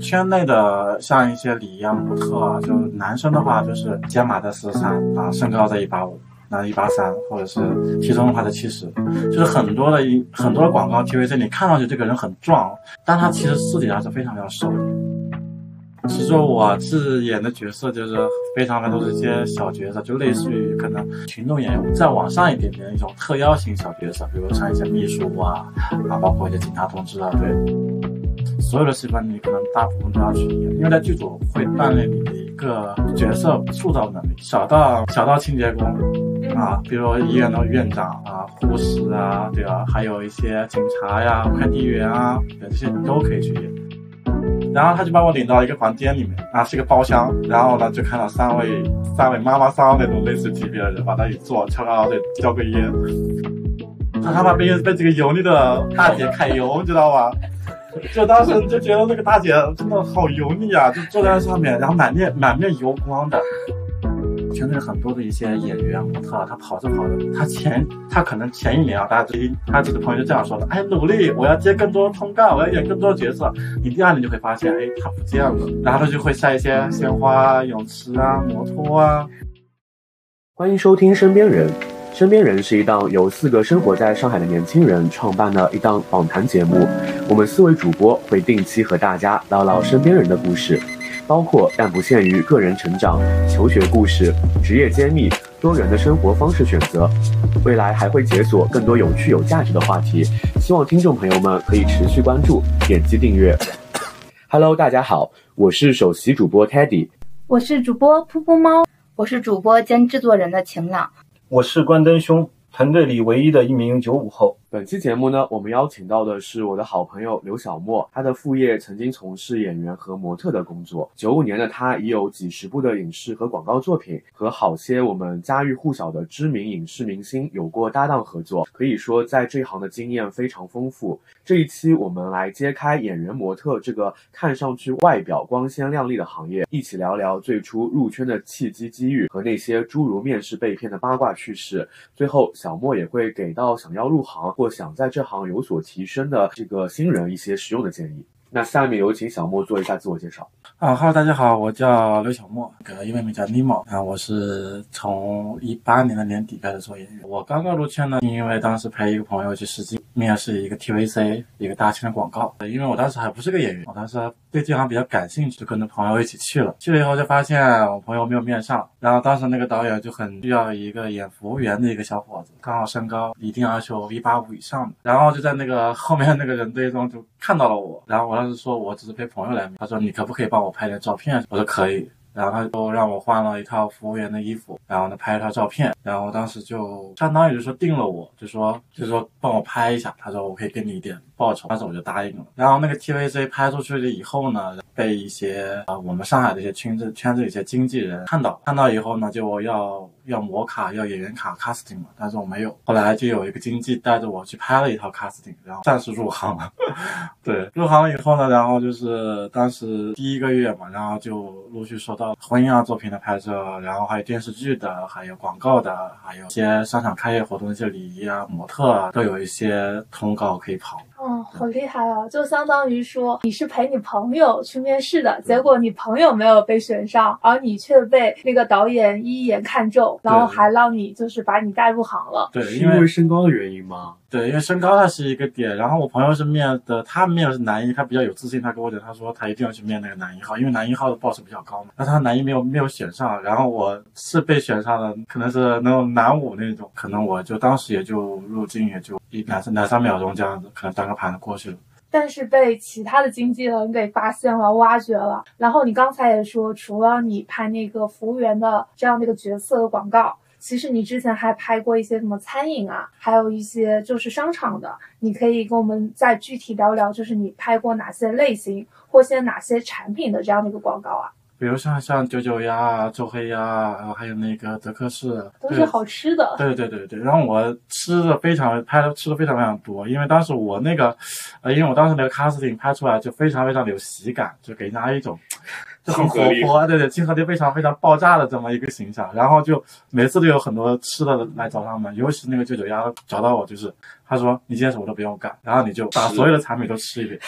圈内的像一些礼仪啊、模特啊，就男生的话就是肩码在四十三啊，身高在一八五，那一八三，或者是体重的话在七十，就是很多的一很多的广告 TVC，你看上去这个人很壮，但他其实私底下是非常非常瘦的。其实我是演的角色就是非常的都是一些小角色，就类似于可能群众演员再往上一点点一种特邀型小角色，比如像一些秘书啊，啊，包括一些警察同志啊，对，所有的戏份你可能大部分都要去演，因为在剧组会锻炼你的一个角色塑造能力，小到小到清洁工啊，比如医院的院长啊、护士啊，对吧？还有一些警察呀、快递员啊，对这些你都可以去演。然后他就把我领到一个房间里面，啊，是一个包厢。然后呢，就看到三位三位妈妈桑那种类似级别的人，往那一坐，悄悄的叼个烟。他他妈被被这个油腻的大姐 揩油，你知道吧？就当时就觉得那个大姐真的好油腻啊，就坐在上面，然后满面满面油光的。圈内很多的一些演员模特，他跑着跑着，他前他可能前一年啊，大家最他几个朋友就这样说的，哎，努力，我要接更多通告，我要演更多角色。你第二年就会发现，哎，他不见了，然后他就会晒一些鲜花、泳池啊、摩托啊。欢迎收听《身边人》，《身边人》是一档由四个生活在上海的年轻人创办的一档访谈节目。我们四位主播会定期和大家唠唠身边人的故事。包括但不限于个人成长、求学故事、职业揭秘、多元的生活方式选择。未来还会解锁更多有趣有价值的话题，希望听众朋友们可以持续关注、点击订阅。Hello，大家好，我是首席主播 Teddy，我是主播噗噗猫，我是主播兼制作人的晴朗，我是关灯兄，团队里唯一的一名九五后。本期节目呢，我们邀请到的是我的好朋友刘小莫。他的副业曾经从事演员和模特的工作。九五年的他已有几十部的影视和广告作品，和好些我们家喻户晓的知名影视明星有过搭档合作。可以说，在这行的经验非常丰富。这一期我们来揭开演员模特这个看上去外表光鲜亮丽的行业，一起聊聊最初入圈的契机机遇和那些诸如面试被骗的八卦趣事。最后，小莫也会给到想要入行。或想在这行有所提升的这个新人一些实用的建议。那下面有请小莫做一下自我介绍。啊哈喽，大家好，我叫刘小莫，个英文名叫 Nemo 啊，我是从一八年的年底开始做演员。我刚刚入圈呢，因为当时陪一个朋友去试镜面试一个 TVC 一个大型的广告，因为我当时还不是个演员，我当时对这行比较感兴趣，就跟着朋友一起去了。去了以后就发现我朋友没有面上，然后当时那个导演就很需要一个演服务员的一个小伙子，刚好身高一定要求一八五以上的，然后就在那个 后面那个人堆中就看到了我，然后我当时说我只是陪朋友来，他说你可不可以帮我拍点照片？我说可以。然后他就让我换了一套服务员的衣服，然后呢拍一套照片，然后当时就相当于就说定了我，就说就说帮我拍一下，他说我可以给你一点报酬，当时我就答应了。然后那个 TVC 拍出去了以后呢，被一些啊我们上海的一些圈子圈子一些经纪人看到，看到以后呢就要要模卡要演员卡 casting 嘛，但是我没有。后来就有一个经纪带着我去拍了一套 casting，然后暂时入行了。对，入行了以后呢，然后就是当时第一个月嘛，然后就陆续收到。婚姻啊，作品的拍摄，然后还有电视剧的，还有广告的，还有一些商场开业活动一些礼仪啊、模特啊，都有一些通告可以跑。哦，好厉害啊！就相当于说你是陪你朋友去面试的，结果你朋友没有被选上，而你却被那个导演一眼看中，然后还让你就是把你带入行了。对，因为身高的原因吗？对，因为身高它是一个点。然后我朋友是面的，他面的是男一，他比较有自信，他跟我讲，他说他一定要去面那个男一号，因为男一号的 boss 比较高嘛。那他男一没有没有选上，然后我是被选上的，可能是那种男五那种，可能我就当时也就入镜也就一两三两三秒钟这样子，可能当个盘子过去了。但是被其他的经纪人给发现了、挖掘了。然后你刚才也说，除了你拍那个服务员的这样的一个角色的广告，其实你之前还拍过一些什么餐饮啊，还有一些就是商场的。你可以跟我们再具体聊聊，就是你拍过哪些类型或些哪些产品的这样的一个广告啊？比如像像九九鸭、周黑鸭，然后还有那个德克士，都是好吃的。对对对对，然后我吃的非常拍的吃的非常非常多，因为当时我那个，呃，因为我当时那个 casting 拍出来就非常非常的有喜感，就给人家一种就很活泼，对对，亲和力非常非常爆炸的这么一个形象。然后就每次都有很多吃的来找他们，尤其是那个九九鸭找到我，就是他说你今天什么都不用干，然后你就把所有的产品都吃一遍。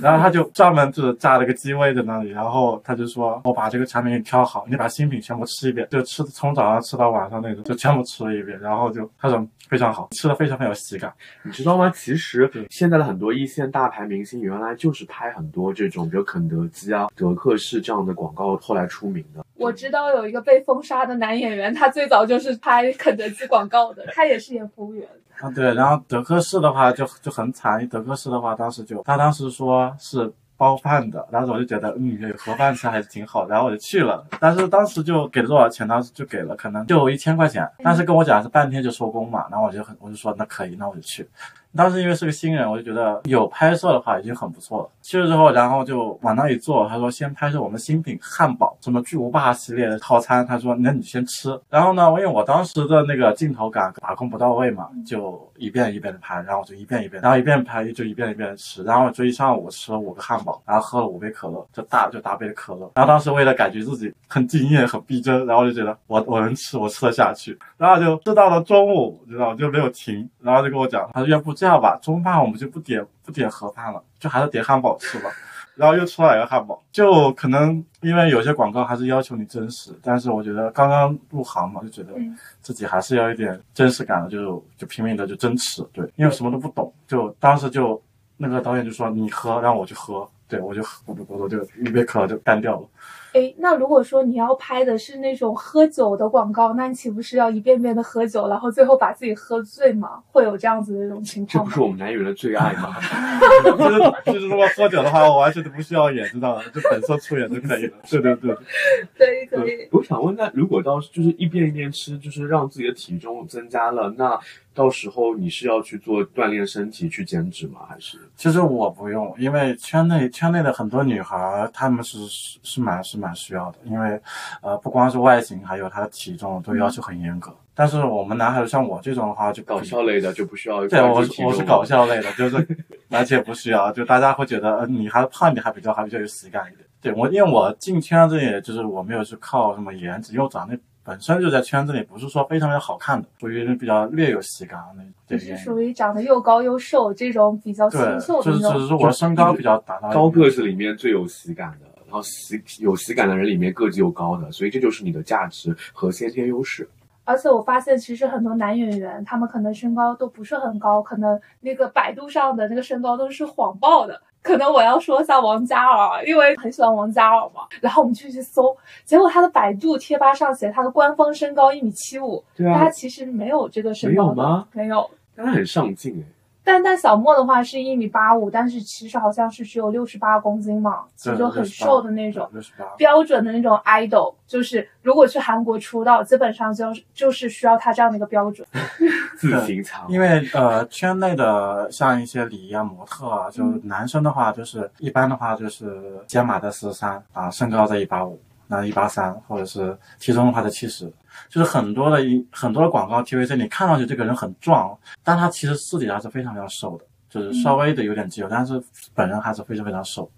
然后他就专门就是炸了个机位在那里，然后他就说我把这个产品给你挑好，你把新品全部吃一遍，就吃从早上吃到晚上那种，就全部吃了一遍，然后就他说非常好，吃的非常非常有喜感。你知道吗？其实现在的很多一线大牌明星，原来就是拍很多这种，比如肯德基啊、德克士这样的广告，后来出名的。我知道有一个被封杀的男演员，他最早就是拍肯德基广告的，他也是演服务员。啊，对，然后德克士的话就就很惨，德克士的话当时就他当时说是包饭的，当时我就觉得嗯有盒饭吃还是挺好，然后我就去了，但是当时就给了多少钱，当时就给了可能就一千块钱，但是跟我讲是半天就收工嘛，然后我就很我就说那可以，那我就去。当时因为是个新人，我就觉得有拍摄的话已经很不错了。去了之后，然后就往那一坐，他说先拍摄我们新品汉堡，什么巨无霸系列的套餐。他说那你先吃。然后呢，因为我当时的那个镜头感把控不到位嘛，就一遍一遍的拍，然后我就一遍一遍，然后一遍拍就一遍一遍的吃，然后就一上午吃了五个汉堡，然后喝了五杯可乐，就大就大杯的可乐。然后当时为了感觉自己很敬业、很逼真，然后就觉得我我能吃，我吃得下去。然后就吃到了中午，你知道就没有停，然后就跟我讲，他说要不这样吧，中饭我们就不点不点盒饭了，就还是点汉堡吃吧。然后又出来一个汉堡，就可能因为有些广告还是要求你真实，但是我觉得刚刚入行嘛，就觉得自己还是要一点真实感的，就就拼命的就真吃，对，因为什么都不懂，就当时就那个导演就说你喝，让我去喝，对我就咕嘟咕嘟就一杯可乐就干掉了。哎，那如果说你要拍的是那种喝酒的广告，那你岂不是要一遍遍的喝酒，然后最后把自己喝醉吗？会有这样子的一种情况？这不是我们男演员的最爱吗？就是就是如果喝酒的话，我完全都不需要演，知道吗？就本色出演就可以了。对对对，可以可以。我想问，那如果到就是一遍一遍吃，就是让自己的体重增加了，那到时候你是要去做锻炼身体去减脂吗？还是？其实我不用，因为圈内圈内的很多女孩，她们是是是蛮是蛮需要的，因为呃不光是外形，还有她的体重都要求很严格。但是我们男孩子像我这种的话，就搞笑类的就不需要。对，我我是搞笑类的，就是 而且不需要，就大家会觉得呃你还胖一点还比较还比较有喜感一点。对我，因为我进圈子也就是我没有去靠什么颜值，因为我长得本身就在圈子里不是说非常的好看的，属于比较略有喜感的那种。就是属于长得又高又瘦这种比较清秀的那种。就是我身高比较达到高个子里面最有喜感的，然后喜有喜感的人里面个子又高的，所以这就是你的价值和先天优势。而且我发现，其实很多男演员，他们可能身高都不是很高，可能那个百度上的那个身高都是谎报的。可能我要说一下王嘉尔，因为很喜欢王嘉尔嘛。然后我们就去搜，结果他的百度贴吧上写他的官方身高一米七五，对啊，他其实没有这个身高的，没有吗？没有，但他很上镜哎。但但小莫的话是一米八五，但是其实好像是只有六十八公斤嘛，其实就很瘦的那种，标准的那种 idol，就是如果去韩国出道，基本上就就是需要他这样的一个标准。自行藏。因为呃，圈内的像一些礼仪啊、模特啊，就男生的话，就是一般的话就是肩码在四十三啊，身高在一八五。那一八三，或者是体重的话在七十，就是很多的一很多的广告 TVC，你看上去这个人很壮，但他其实私底下是非常非常瘦的，就是稍微的有点肌肉，但是本人还是非常非常瘦，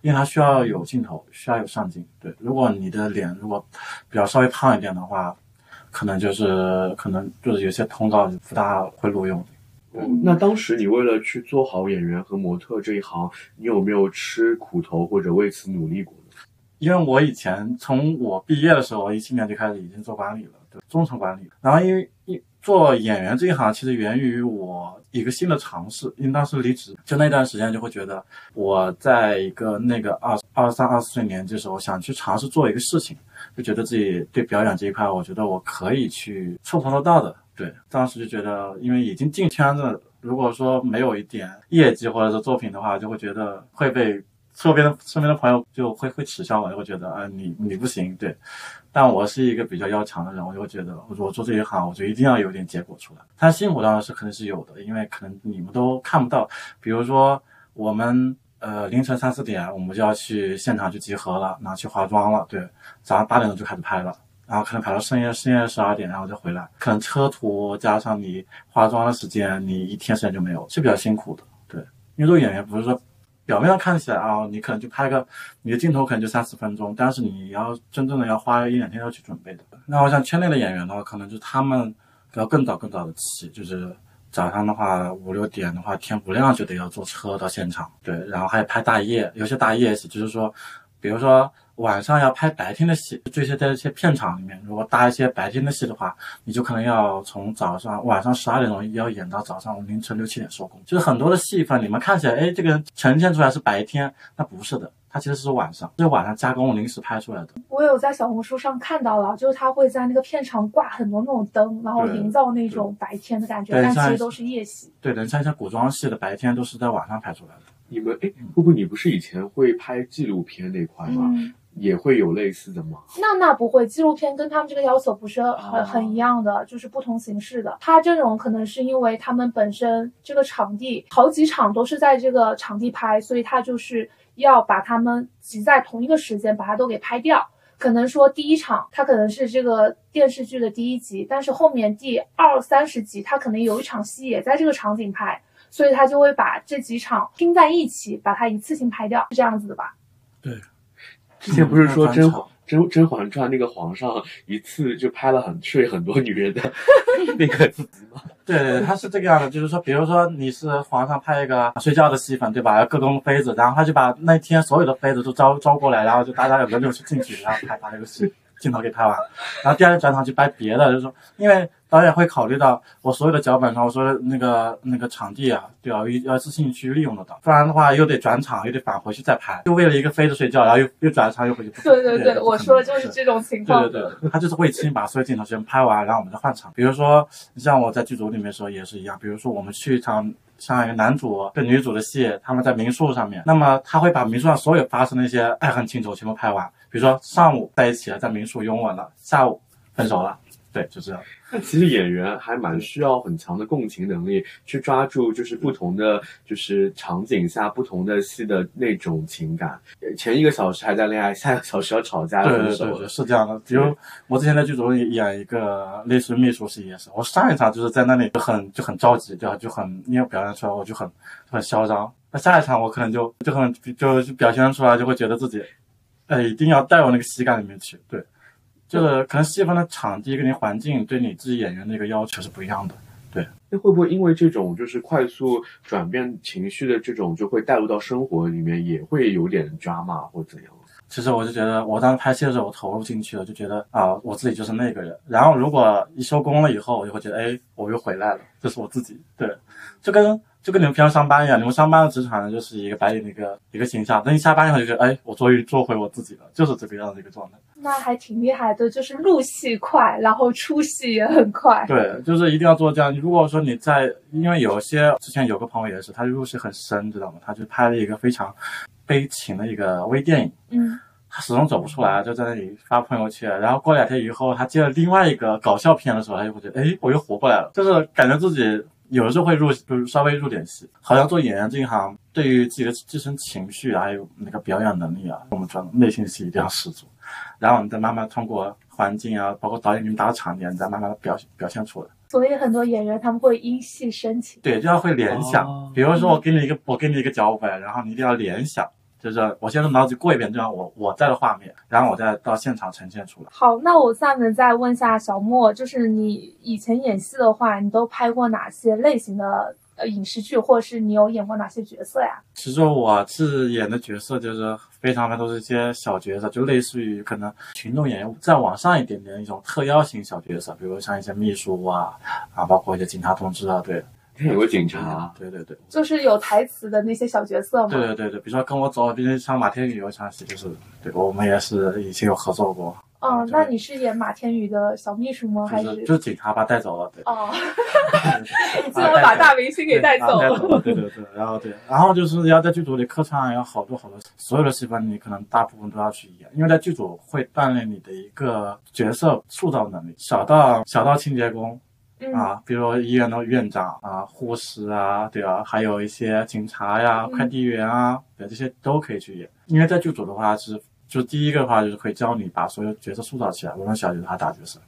因为他需要有镜头，需要有上镜。对，如果你的脸如果比较稍微胖一点的话，可能就是可能就是有些通告不大会录用。嗯，那当时你为了去做好演员和模特这一行，你有没有吃苦头或者为此努力过？因为我以前从我毕业的时候，我一七年就开始已经做管理了，对，中层管理。然后因为一做演员这一行，其实源于我一个新的尝试。因为当时离职，就那段时间就会觉得，我在一个那个二二三二四岁年纪的时候，想去尝试做一个事情，就觉得自己对表演这一块，我觉得我可以去触碰得到的。对，当时就觉得，因为已经进圈子，如果说没有一点业绩或者是作品的话，就会觉得会被。周边的身边的朋友就会会耻笑我，就会觉得啊你你不行，对。但我是一个比较要强的人，我就会觉得我做这一行，我就一定要有点结果出来。他辛苦当然是肯定是有的，因为可能你们都看不到。比如说我们呃凌晨三四点我们就要去现场去集合了，然后去化妆了，对。早上八点钟就开始拍了，然后可能拍到深夜深夜十二点，然后再回来。可能车途加上你化妆的时间，你一天时间就没有，是比较辛苦的，对。因为做演员不是说。表面上看起来啊，你可能就拍个你的镜头，可能就三四分钟，但是你要真正的要花一两天要去准备的。那我像圈内的演员的话，可能就他们要更早更早的起，就是早上的话五六点的话天不亮就得要坐车到现场，对，然后还有拍大夜，有些大夜戏就是说，比如说晚上要拍白天的戏，这些在一些片场里面，如果搭一些白天的戏的话，你就可能要从早上晚上十二点钟要演到早上凌晨六七点收工，就是很多的戏份你们看起来，哎，这个呈现出来是白天，那不是的。它其实是晚上，是晚上加工临时拍出来的。我有在小红书上看到了，就是他会在那个片场挂很多那种灯，然后营造那种白天的感觉，对但其实都是夜戏。对的，像一些古装戏的白天都是在晚上拍出来的。你们哎，布布，你不是以前会拍纪录片那块吗？嗯，也会有类似的吗？那那不会，纪录片跟他们这个要求不是很、哦很一样的，就是不同形式的。他这种可能是因为他们本身这个场地好几场都是在这个场地拍，所以他就是要把他们挤在同一个时间把它都给拍掉。可能说第一场它可能是这个电视剧的第一集，但是后面第二三十集它可能有一场戏也在这个场景拍，所以他就会把这几场拼在一起，把它一次性拍掉，是这样子的吧？对之前不是说嗯甄嬛甄甄嬛传那个皇上一次就拍了很睡很多女人的 那个集吗？对 对对，它是这个样的，就是说，比如说你是皇上拍一个睡觉的戏份，对吧？要各宫妃子，然后他就把那天所有的妃子都招招过来，然后就大家有轮流去进去，然后拍他这个戏镜头给拍完，然后第二天转场去拍别的，就是说，因为导演会考虑到我所有的脚本上，我说的那个那个场地啊，对吧？要自信去利用得到，不然的话又得转场，又得返回去再拍，就为了一个飞着睡觉，然后又又转场又回去。对对对，不可能我说的就是这种情况。对对对，他就是会亲把所有镜头全拍完，然后我们再换场。比如说，像我在剧组里面的时候也是一样，比如说我们去一场像一个男主跟女主的戏，他们在民宿上面，那么他会把民宿上所有发生的一些爱恨情仇全部拍完。比如说上午在一起了，在民宿拥吻了，下午分手了，对，就这样。那其实演员还蛮需要很强的共情能力，去抓住就是不同的就是场景下不同的戏的那种情感。呃前一个小时还在恋爱，下一个小时要吵架要对分手对对对，。是这样的。比如我之前在剧组里演一个类似于秘书戏也是，我上一场就是在那里就很就很着急，对吧？就很因为表现出来我就很很嚣张。那下一场我可能就就很就就表现出来，就会觉得自己，呃，一定要带入那个喜感里面去。对，就是可能戏方的场地跟你环境对你自己演员的一个要求是不一样的。对那会不会因为这种就是快速转变情绪的这种，就会带入到生活里面，也会有点 drama 或怎样？其实我就觉得，我当时拍戏的时候，我投入进去了，就觉得啊，我自己就是那个人。然后如果一收工了以后，我就会觉得，哎，我又回来了，这是我自己。对，就跟就跟你们平常上班一样，你们上班的职场呢，就是一个白领的一个一个形象。等你下班以后，就觉得，哎，我终于做回我自己了，就是这个样子一个状态。那还挺厉害的，就是入戏快，然后出戏也很快。对，就是一定要做这样。如果说你在，因为有些之前有个朋友也是，他入戏很深，知道吗？他就拍了一个非常悲情的一个微电影。嗯，他始终走不出来，就在那里发朋友圈。然后过两天以后，他接了另外一个搞笑片的时候，他就会觉得，哎，我又活过来了。就是感觉自己有的时候会入，就是稍微入点戏。好像做演员这一行，对于自己的自身情绪啊，还有那个表演能力啊，我们说内心戏一定要十足。然后你再慢慢通过环境啊，包括导演给你打的场景，你再慢慢的表表现出来。所以很多演员他们会因戏生情。对，就要会联想。哦比如说我给你一个，我给你一个脚本，然后你一定要联想，就是我先从脑子里过一遍这样我我在的画面，然后我再到现场呈现出来。好，那我下面再问一下小莫，就是你以前演戏的话，你都拍过哪些类型的呃影视剧，或者是你有演过哪些角色呀？其实我是演的角色就是非常的都是一些小角色，就类似于可能群众演员再往上一点点一种特邀型小角色，比如像一些秘书啊啊，包括一些警察同志啊，对，有个警察，对对对就是有台词的那些小角色嘛？对对对对，比如说跟我走，比如像马天宇有一场戏，就是对我们也是以前有合作过，哦，那你是演马天宇的小秘书吗？还是就是警察把带走了，对。哦，竟竟然把大明星给 带走了。对对对，然后对，然后就是要在剧组里客串，有好多好多，所有的戏份你可能大部分都要去演，因为在剧组会锻炼你的一个角色塑造能力，小到小到清洁工嗯，啊，比如说医院的院长啊、护士啊，对啊，还有一些警察呀、嗯。快递员啊，对，这些都可以去演，因为在剧组的话是，就第一个的话就是可以教你把所有角色塑造起来，无论小角色还是大角色。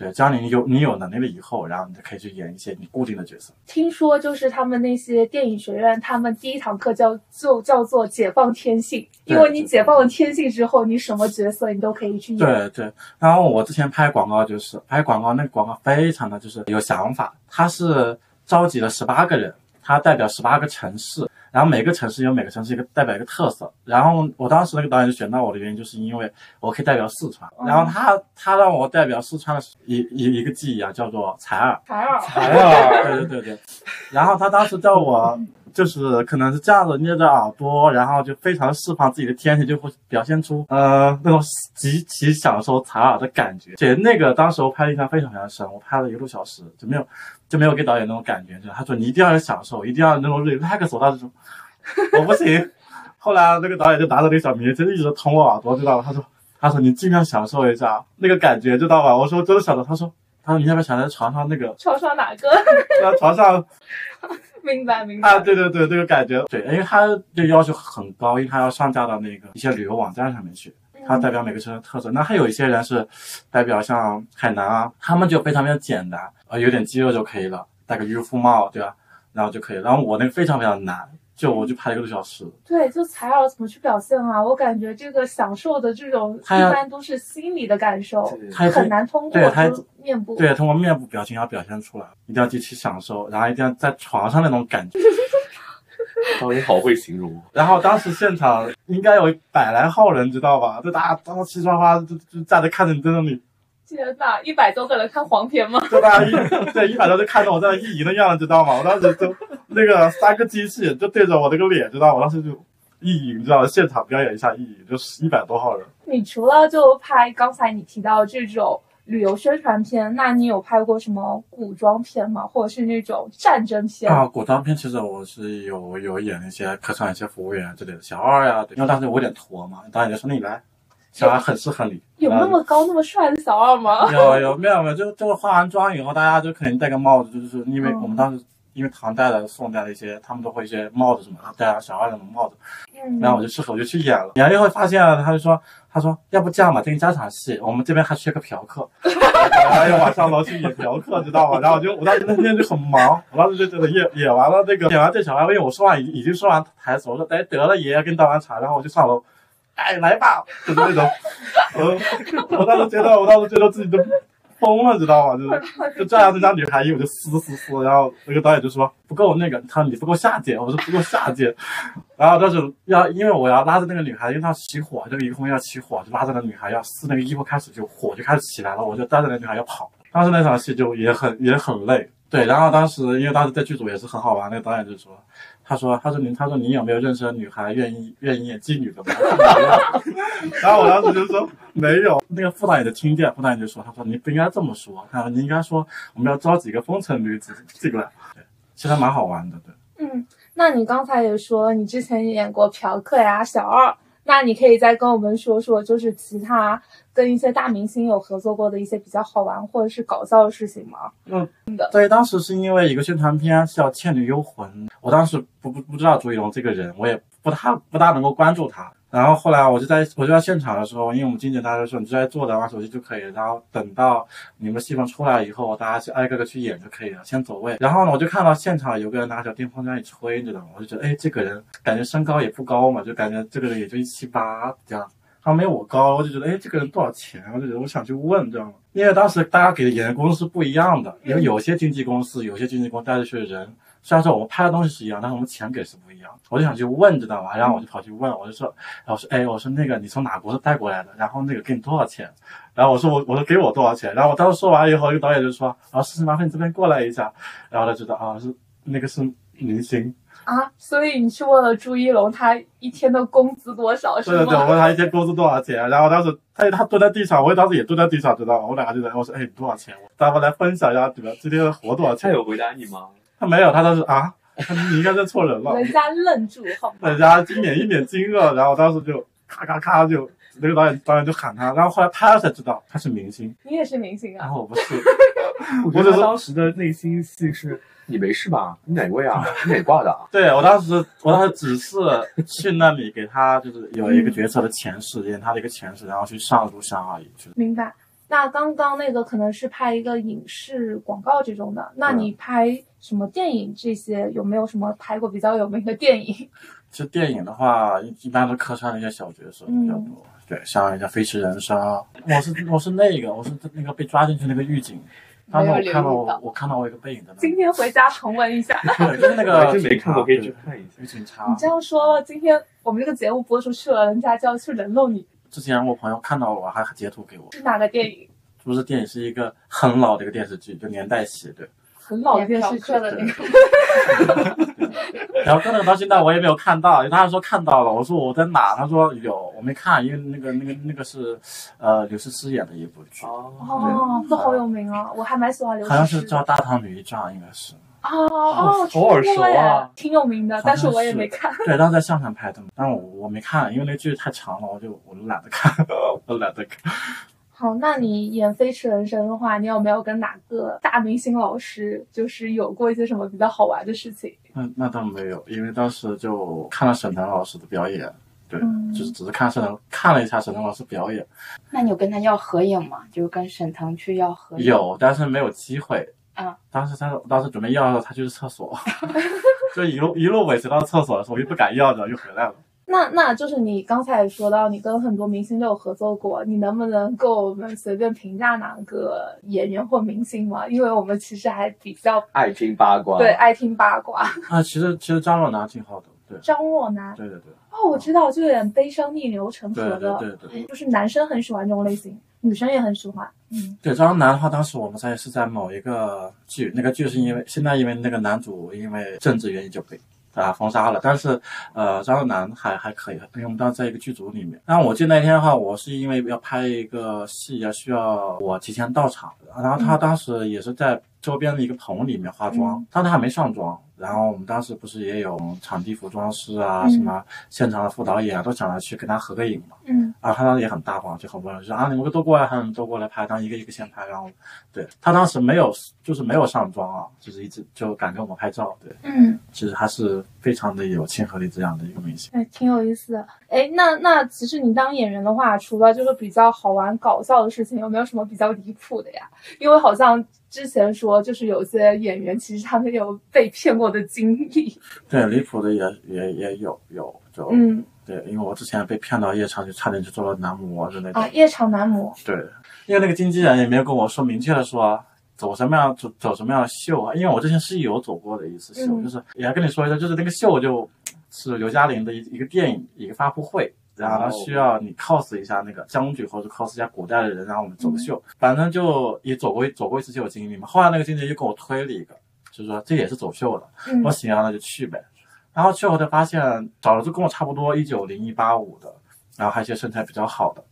对，只要你有你有能力了以后，然后你就可以去演一些你固定的角色。听说就是他们那些电影学院，他们第一堂课叫就叫做解放天性，因为你解放了天性之后，你什么角色你都可以去演。对对，然后我之前拍广告就是拍广告，那个广告非常的就是有想法，他是召集了十八个人，他代表十八个城市，然后每个城市有每个城市一个代表一个特色。然后我当时那个导演就选到我的原因，就是因为我可以代表四川。然后他他让我代表四川的一一一个记忆啊，叫做采耳。采耳，采耳，对对对对。然后他当时叫我。就是可能是这样子捏着耳朵，然后就非常释放自己的天性，就会表现出呃那种极其享受采耳的感觉。且那个当时我拍的印象非常非常深，我拍了一个多小时，就没有就没有给导演那种感觉，就他说你一定要有享受，一定要那种 relax。我当时说 我不行。后来那个导演就拿着那个小棉签一直捅我耳朵，知道吧？他说他说你尽量享受一下那个感觉，知道吧？我说真的想的。他说他说你要不要想在床上那个床上哪个？在床上。明白明白啊，对对对，这个感觉对，因为他这要求很高，因为他要上架到那个一些旅游网站上面去，他代表每个城市特色。那还有一些人是代表像海南啊，他们就非常非常简单，呃，有点肌肉就可以了，戴个渔夫帽，对吧？然后就可以。然后我那个非常非常难。就我就拍了一个多小时，对，就采耳怎么去表现啊？我感觉这个享受的这种一般都是心理的感受，很难通过面部，对，通过面部表情要表现出来，一定要极其享受，然后一定要在床上那种感觉。导演好会形容。然后当时现场应该有百来号人，知道吧？就大家当时齐刷刷就就站着看着你在那里。天呐，一百多个人看黄片吗？对吧？一对一百多就看着我在那意淫的样子，知道吗？我当时就那个三个机器就对着我那个脸，知道？我当时就意淫，知道吗？现场表演一下意淫，就是一百多号人。你除了就拍刚才你提到这种旅游宣传片，那你有拍过什么古装片吗？或者是那种战争片？啊，古装片其实我是有有演一些客串一些服务员之类的小二呀，因为当时我有点驼嘛，导演就说你来。小二很适合你，有那么高那么帅的小二吗？有有没有没有，就就是化完妆以后，大家就肯定戴个帽子，就是因为我们当时因为唐代的、宋代的一些，他们都会一些帽子什么，戴上小二那种帽子，然后我就适合我就去演了。演了以后发现，他就说，他说要不这样吧，给你加场戏，我们这边还缺个嫖客，还要往上楼去演嫖客，知道吗？然后我就我当时那天就很忙，我当时就觉得演演完了那个演完这小二，因为我说完已已经说完台词，我说哎得了爷爷给你倒完茶，然后我就上楼。哎，来吧，就是那种，我我当时觉得，我当时觉得自己都疯了，知道吗？就是就拽着，这张女孩衣，服就撕撕撕，然后那个导演就说不够那个，他说你不够下贱，我说不够下贱，然后但是要因为我要拉着那个女孩，因为她起火，这个一空要起火，就拉着那女孩要撕那个衣服，开始就火就开始起来了，我就带着那女孩要跑，当时那场戏就也很也很累，对，然后当时因为当时在剧组也是很好玩，那个导演就说。他说：“他说您，他说你有没有认识的女孩愿意愿意演妓女的？”然后我当时就说没有。那个副导演就听见，副导演就说：“他说你不应该这么说，他说你应该说我们要招几个风尘女子进来。”对，其实蛮好玩的，对。嗯，那你刚才也说你之前演过嫖客呀、小二。那你可以再跟我们说说，就是其他跟一些大明星有合作过的一些比较好玩或者是搞笑的事情吗？嗯，对，当时是因为一个宣传片是叫《倩女幽魂》，我当时不不不知道朱一龙这个人，我也不大不大能够关注他。然后后来我就在我就在现场的时候，因为我们经纪人大家说你就在坐着玩手机就可以，然后等到你们戏份出来以后，大家去挨个个去演就可以了，先走位。然后呢，我就看到现场有个人拿着电风扇一吹，你知道吗？我就觉得，哎，这个人感觉身高也不高嘛，就感觉这个人也就一七八这样，他没我高，我就觉得，哎，这个人多少钱？我就觉得我想去问，知道吗？因为当时大家给的演员工资是不一样的，因为有些经纪公司，有些经纪公司带着去的人。虽然说我们拍的东西是一样，但是我们钱给是不。我就想去问，知道吧？然后我就跑去问，我就说，然后说，哎，我说那个你从哪国带过来的？然后那个给你多少钱？然后我说我我说给我多少钱？然后我当时说完以后，一个导演就说，啊，事情麻烦你这边过来一下。然后他知道啊，是那个是明星啊，所以你去问了朱一龙，他一天的工资多少？是吗？对对对，我问他一天工资多少钱？然后当时他他蹲在地上，我当时也蹲在地上，知道吗？我两个就在，我说，哎，多少钱？咱们来分享一下，对吧？今天活多少钱？他有回答你吗？他没有，他当时啊。你应该认错人了。人家愣住，好人家一脸一脸惊愕，然后当时就咔咔咔就那个导演导演就喊他，然后后来拍了才知道他是明星。你也是明星啊？然后我不是，我觉得当时的内心戏是：你没事吧？你哪位啊？你哪挂的？对我当时我当时只是去那里给他就是有一个角色的前世，演他的一个前世，然后去上庐山而已。明白。那刚刚那个可能是拍一个影视广告这种的，那你拍什么电影这些有没有什么拍过比较有名的电影？其实电影的话，一般都客串一些小角色比较多。对，像人家《飞驰人生》，我是我是那个我是那个被抓进去那个狱警。当时没有留我看到意到我我看到我一个背影在那，今天回家重温一下。对，就是那个 还真没看过，可以去看一下。对警察你。这样说，今天我们这个节目播出去了，人家就要去人肉你。之前我朋友看到我还截图给我，是哪个电影？不是电影，是一个很老的一个电视剧，就年代戏，对。很老的电视剧的那个，然后可能到现在我也没有看到，他说看到了，我说我在哪？他说有，我没看，因为那个那个那个是，呃，刘诗诗演的一部剧，哦，哦，这好有名啊！我还蛮喜欢刘诗诗。好像是叫《大唐女一传》，应该是。哦哦，好耳熟啊挺有名的，但是我也没看。对，当时在上海拍的嘛，但我我没看，因为那剧太长了，我就我就懒得看，我懒得看。好，那你演《飞驰人生》的话，你有没有跟哪个大明星老师就是有过一些什么比较好玩的事情？那那倒没有，因为当时就看了沈腾老师的表演，对，嗯就是只是看沈腾看了一下沈腾老师表演，那你有跟他要合影吗？就是跟沈腾去要合影？有，但是没有机会。啊，当时他当时准备要的时候，他去厕所，就一路一路尾随到厕所的时候，我又不敢要着，又回来了。那那就是你刚才也说到，你跟很多明星都有合作过，你能不能给我们随便评价哪个演员或明星吗？因为我们其实还比较爱听八卦。对爱听八卦。啊，其实其实张若楠挺好的，对张若楠，对对对哦，我知道，就有点悲伤逆流成河对的，对对对就是男生很喜欢这种类型，女生也很喜欢。嗯，对，张若楠的话，当时我们在是在某一个剧，那个剧是因为现在因为那个男主因为政治原因就被啊封杀了，但是呃张若楠还还可以，因为我们当时在一个剧组里面。然后我记得那天的话，我是因为要拍一个戏要，需要我提前到场，然后他当时也是在周边的一个棚里面化妆嗯，但他还没上妆。然后我们当时不是也有场地服装师啊，嗯什么现场的副导演啊，都想着去跟他合个影嘛。嗯，啊，他当时也很大方，就很温柔，就说啊，你们都过来，他们都过来拍，然后一个一个先拍，然后对他当时没有，就是没有上妆啊，就是一直就敢跟我们拍照，对，嗯，其实他是非常的有亲和力这样的一个明星。哎，挺有意思的。哎，那那其实你当演员的话，除了就是比较好玩搞笑的事情，有没有什么比较离谱的呀？因为好像之前说，就是有些演员其实他们有被骗过的经历。对，离谱的也也也有有，就、嗯对，因为我之前被骗到夜场，就差点就做了男模之类的。啊，夜场男模。对，因为那个经纪人也没有跟我说明确的说走什么样走走什么样的秀啊，因为我之前是有走过的一次秀，嗯就是也要跟你说一下，就是那个秀就是刘嘉玲的一一个电影一个发布会。然后他需要你 cos 一下那个将军或者 cos 一下古代的人，然后我们走个秀，反正就也走过走过一次就有经历嘛。后来那个经纪人又给我推了一个，就是说这也是走秀的，嗯我行啊，那就去呗。然后去后才发现找了就跟我差不多一九零一八五的，然后还有一些身材比较好的，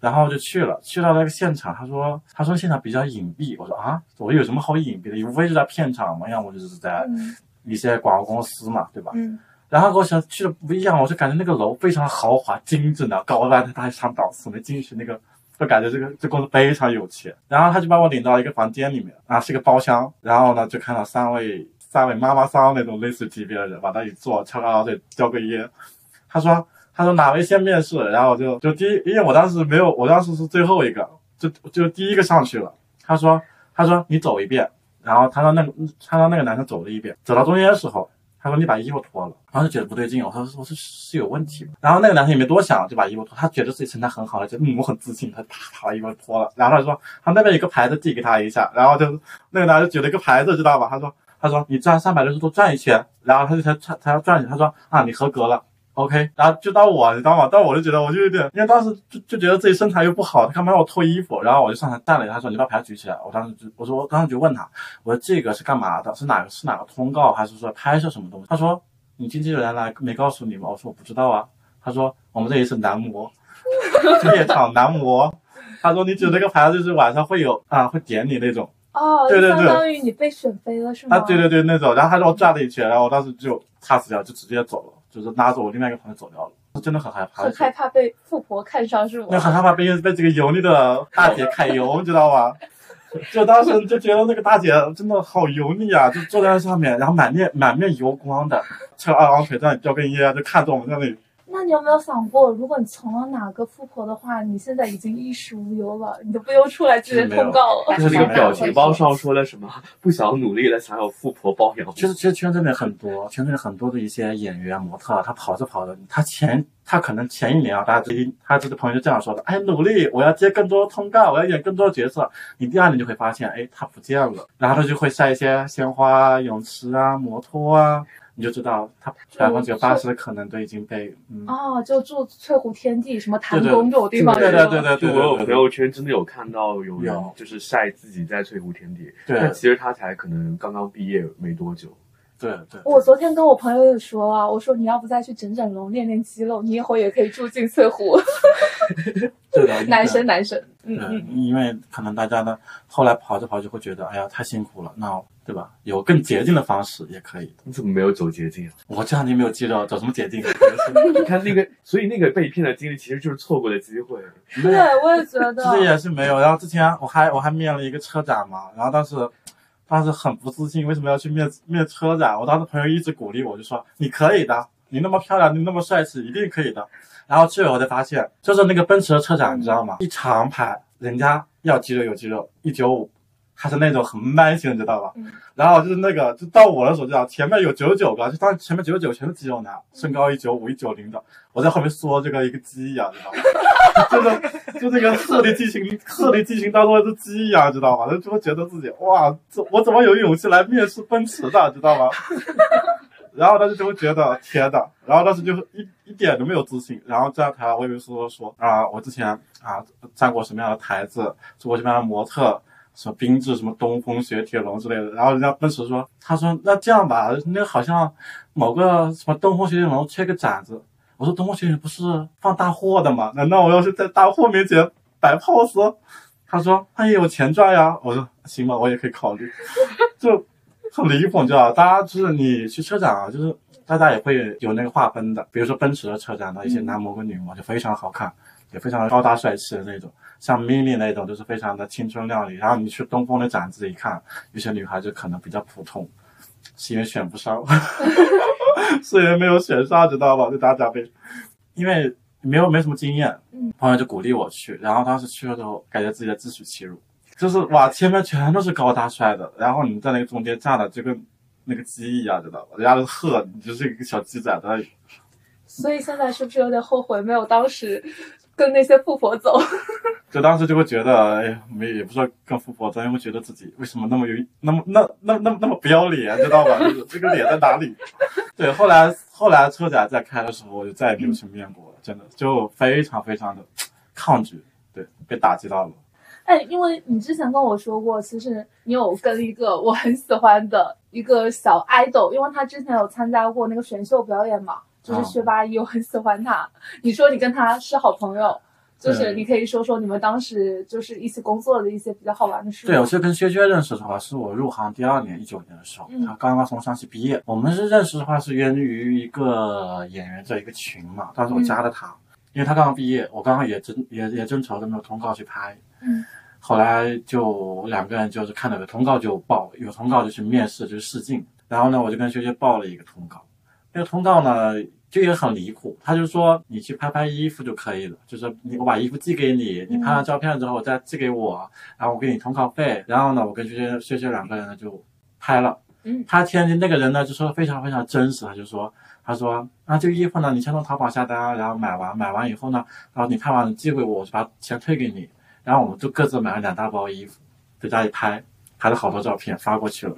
然后就去了，去到那个现场，他说他说现场比较隐蔽，我说啊，我有什么好隐蔽的？无非是在片场嘛，要么就是在嗯一些广告公司嘛，对吧？嗯然后跟我想去的不一样，我就感觉那个楼非常豪华精致的，高端的大上档次，没进去那个。就感觉这个这公司非常有钱，然后他就把我领到一个房间里面，啊是个包厢，然后呢就看到三位三位妈妈桑那种类似级别的人往那里坐，翘个二腿，叼个烟。他说他说哪位先面试？然后就就第一，因为我当时没有，我当时是最后一个，就就第一个上去了。他说他说你走一遍，然后他让那个他让那个男生走了一遍，走到中间的时候。他说你把衣服脱了，然后就觉得不对劲，我说我说是有问题吗。然后那个男生也没多想，就把衣服脱，他觉得自己身材很好，就嗯我很自信，他啪啪把衣服脱了，然后他说他那边有个牌子递给他一下，然后就那个男的举了一个牌子，知道吧？他说他说你转三百六十度转一圈，然后他就才才才要转一圈，他说啊你合格了。OK，然后就到我，你知道吗？到我就觉得我就有点，因为当时就就觉得自己身材又不好，他干嘛让我脱衣服？然后我就上台站了一下，他说你把牌举起来。我当时就我说我当时就问他，我说这个是干嘛的？是哪个是哪个通告，还是说拍摄什么东西？他说你经纪人来没告诉你吗？我说我不知道啊。他说我们这里是男模，夜场男模。他说你举那个牌子就是晚上会有啊会点你那种。哦，对对对相当于你被选飞了是吗？啊，对对对，那种，然后他让我转了一圈，然后我当时就 pass 掉，就直接走了，就是拉着我另外一个朋友走掉了，真的很害怕，很害怕被富婆看上是吗？那很害怕被被这个油腻的大姐揩油，你知道吧？就当时就觉得那个大姐真的好油腻啊，就坐在那上面，然后满面满面油光的，翘二郎腿在那里叼根烟，就看着我们在那里那你有没有想过，如果你成了哪个富婆的话，你现在已经衣食无忧了，你都不用出来接通告了。就是那个表情包上说了什么？不想努力了，想要富婆包养。其实，其实圈子里很多，圈子里很多的一些演员、模特，他跑着跑着，他前他可能前一年啊，大家知他这个朋友就这样说的：哎，努力，我要接更多通告，我要演更多角色。你第二年就会发现，哎，他不见了，然后他就会晒一些鲜花、泳池啊、摩托啊。你就知道他百分之八十可能都已经被嗯。哦，就住翠湖天地什么潭宫这种地方，对对对对对，我有朋友圈真的有看到有人就是晒自己在翠湖天地，但其实他才可能刚刚毕业没多久。对对，我昨天跟我朋友也说啊，我说你要不再去整整容练练肌肉，你以后也可以住进翠湖。对的，男生男生，嗯嗯，因为可能大家呢后来跑着跑着会觉得，哎呀太辛苦了，那。对吧？有更捷径的方式也可以。你怎么没有走捷径？我这两天没有肌肉，走什么捷径？你看那个，所以那个被骗的经历其实就是错过的机会。对，我也觉得。其实也是没有。然后之前我还我还面了一个车展嘛，然后当时当时很不自信，为什么要去面面车展？我当时朋友一直鼓励我，就说你可以的，你那么漂亮，你那么帅气，一定可以的。然后去了我才发现，就是那个奔驰的车展，你知道吗？一长排，人家要肌肉有肌肉，一九五。还是那种很 man 型，你知道吧？然后就是那个，就到我的时候，知道前面有九十九个，就当前面九十九全是肌肉男，身高一九五、一九零的，我在后面缩这个一个鸡一样，知道吗？就是就这个鹤立鸡群，鹤立鸡群当中的鸡一样，知道吗？就会觉得自己哇，这我怎么有勇气来面试奔驰的，知道吗？然后当时就会觉得天呐，然后当时就一一点都没有自信，然后站台我以为说说啊，我之前啊站过什么样的台子，做过什么样的模特。什么缤智，什么东风雪铁龙之类的，然后人家奔驰说，他说那这样吧，那好像某个什么东风雪铁龙缺个展子，我说东风雪铁龙不是放大货的吗？难道我要是在大货面前摆 pose？他说他也有钱赚呀，我说行吧，我也可以考虑，就很离谱，你知道大家就是你去车展啊，就是大家也会有那个划分的，比如说奔驰的车展的一些男模跟女模就非常好看，也非常高大帅气的那种。像 mini 那种就是非常的青春靓丽，然后你去东风的展子一看，有些女孩子可能比较普通，是因为选不上，是因为没有选上，知道吧？就大家被，因为没有没什么经验，朋友就鼓励我去，然后当时去了之后，感觉自己在自取其辱，就是哇，前面全都是高大帅的，然后你在那个中间站的就跟那个鸡一样，知道吧？人家都鹤，你就是一个小鸡仔在那里。所以现在是不是有点后悔没有当时？跟那些富婆走，就当时就会觉得，哎呀，没也不知道跟富婆走，因为觉得自己为什么那么有那么那那那那么不要脸，知道吧？就是这个脸在哪里？对，后来后来车展在开的时候，我就再也没有去面过了，真的就非常非常的抗拒，对，被打击到了。哎，因为你之前跟我说过，其实你有跟一个我很喜欢的一个小 idol，因为他之前有参加过那个选秀表演嘛。就是薛八一，我很喜欢他。你说你跟他是好朋友，就是你可以说说你们当时就是一起工作的一些比较好玩的事。对，我是跟薛薛认识的话，是我入行第二年，一九年的时候，他刚刚从上戏毕业。我们是认识的话，是源于一个演员在一个群嘛。当时我加了他，因为他刚刚毕业，我刚刚也正也也正愁着没有通告去拍。嗯。后来就两个人就是看到有通告就报，有通告就去面试，就试镜。然后呢，我就跟薛薛报了一个通告。那个通告呢？就也很离谱，他就说你去拍拍衣服就可以了，就是你我把衣服寄给你，你拍完照片之后再寄给我，然后我给你通告费，然后呢，我跟薛薛薛薛两个人呢就拍了。嗯，他天津那个人呢就说非常非常真实，他就说他说啊这个衣服呢你先从淘宝下单，然后买完买完以后呢，然后你拍完寄给我，我就把钱退给你，然后我们就各自买了两大包衣服，在家里拍，拍了好多照片发过去了，